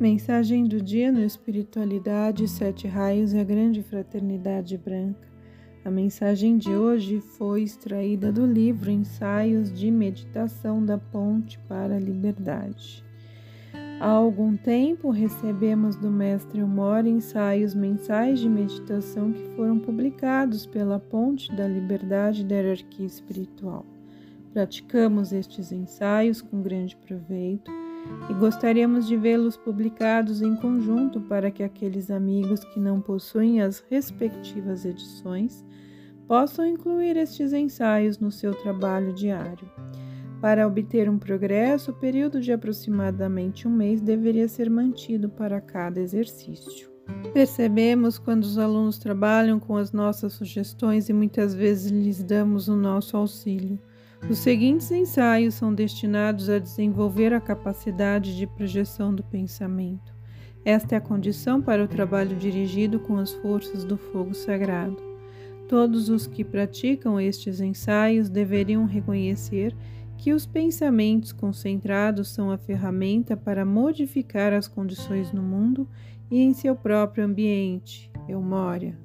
Mensagem do dia no Espiritualidade, Sete Raios e a Grande Fraternidade Branca. A mensagem de hoje foi extraída do livro Ensaios de Meditação da Ponte para a Liberdade. Há algum tempo recebemos do Mestre Humor ensaios mensais de meditação que foram publicados pela Ponte da Liberdade da Hierarquia Espiritual. Praticamos estes ensaios com grande proveito e gostaríamos de vê-los publicados em conjunto para que aqueles amigos que não possuem as respectivas edições possam incluir estes ensaios no seu trabalho diário. Para obter um progresso, o período de aproximadamente um mês deveria ser mantido para cada exercício. Percebemos quando os alunos trabalham com as nossas sugestões e muitas vezes lhes damos o nosso auxílio. Os seguintes ensaios são destinados a desenvolver a capacidade de projeção do pensamento. Esta é a condição para o trabalho dirigido com as forças do fogo sagrado. Todos os que praticam estes ensaios deveriam reconhecer que os pensamentos concentrados são a ferramenta para modificar as condições no mundo e em seu próprio ambiente. Eumória.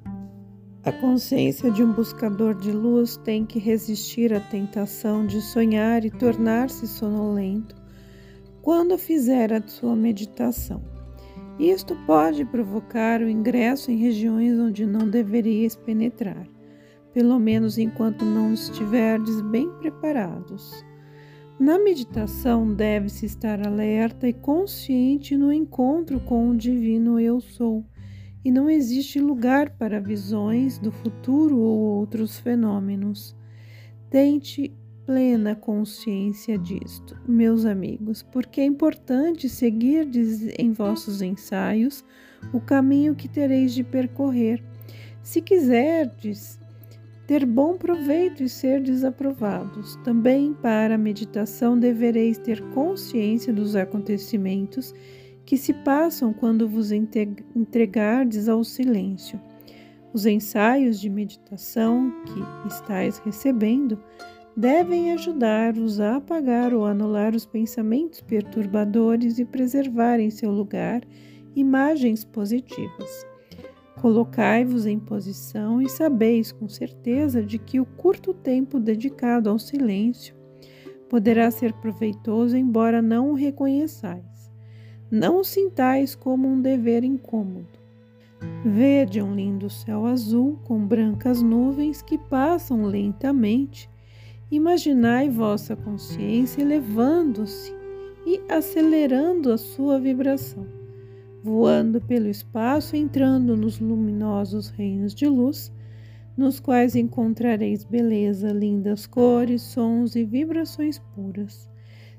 A consciência de um buscador de luz tem que resistir à tentação de sonhar e tornar-se sonolento quando fizer a sua meditação. Isto pode provocar o ingresso em regiões onde não deveríeis penetrar, pelo menos enquanto não estiverdes bem preparados. Na meditação, deve-se estar alerta e consciente no encontro com o divino Eu Sou e não existe lugar para visões do futuro ou outros fenômenos. Tente plena consciência disto, meus amigos, porque é importante seguir em vossos ensaios o caminho que tereis de percorrer. Se quiserdes ter bom proveito e ser desaprovados, também para a meditação devereis ter consciência dos acontecimentos que se passam quando vos entregardes ao silêncio. Os ensaios de meditação que estáis recebendo devem ajudar-vos a apagar ou anular os pensamentos perturbadores e preservar em seu lugar imagens positivas. Colocai-vos em posição e sabeis com certeza de que o curto tempo dedicado ao silêncio poderá ser proveitoso, embora não o reconheçais. Não o sintais como um dever incômodo. Vede um lindo céu azul com brancas nuvens que passam lentamente. Imaginai vossa consciência elevando-se e acelerando a sua vibração, voando pelo espaço, entrando nos luminosos reinos de luz, nos quais encontrareis beleza, lindas cores, sons e vibrações puras.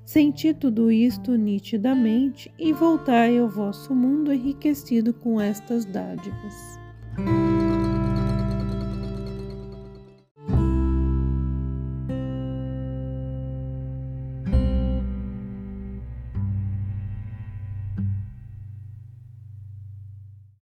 Senti tudo isto nitidamente e voltai ao vosso mundo enriquecido com estas dádivas.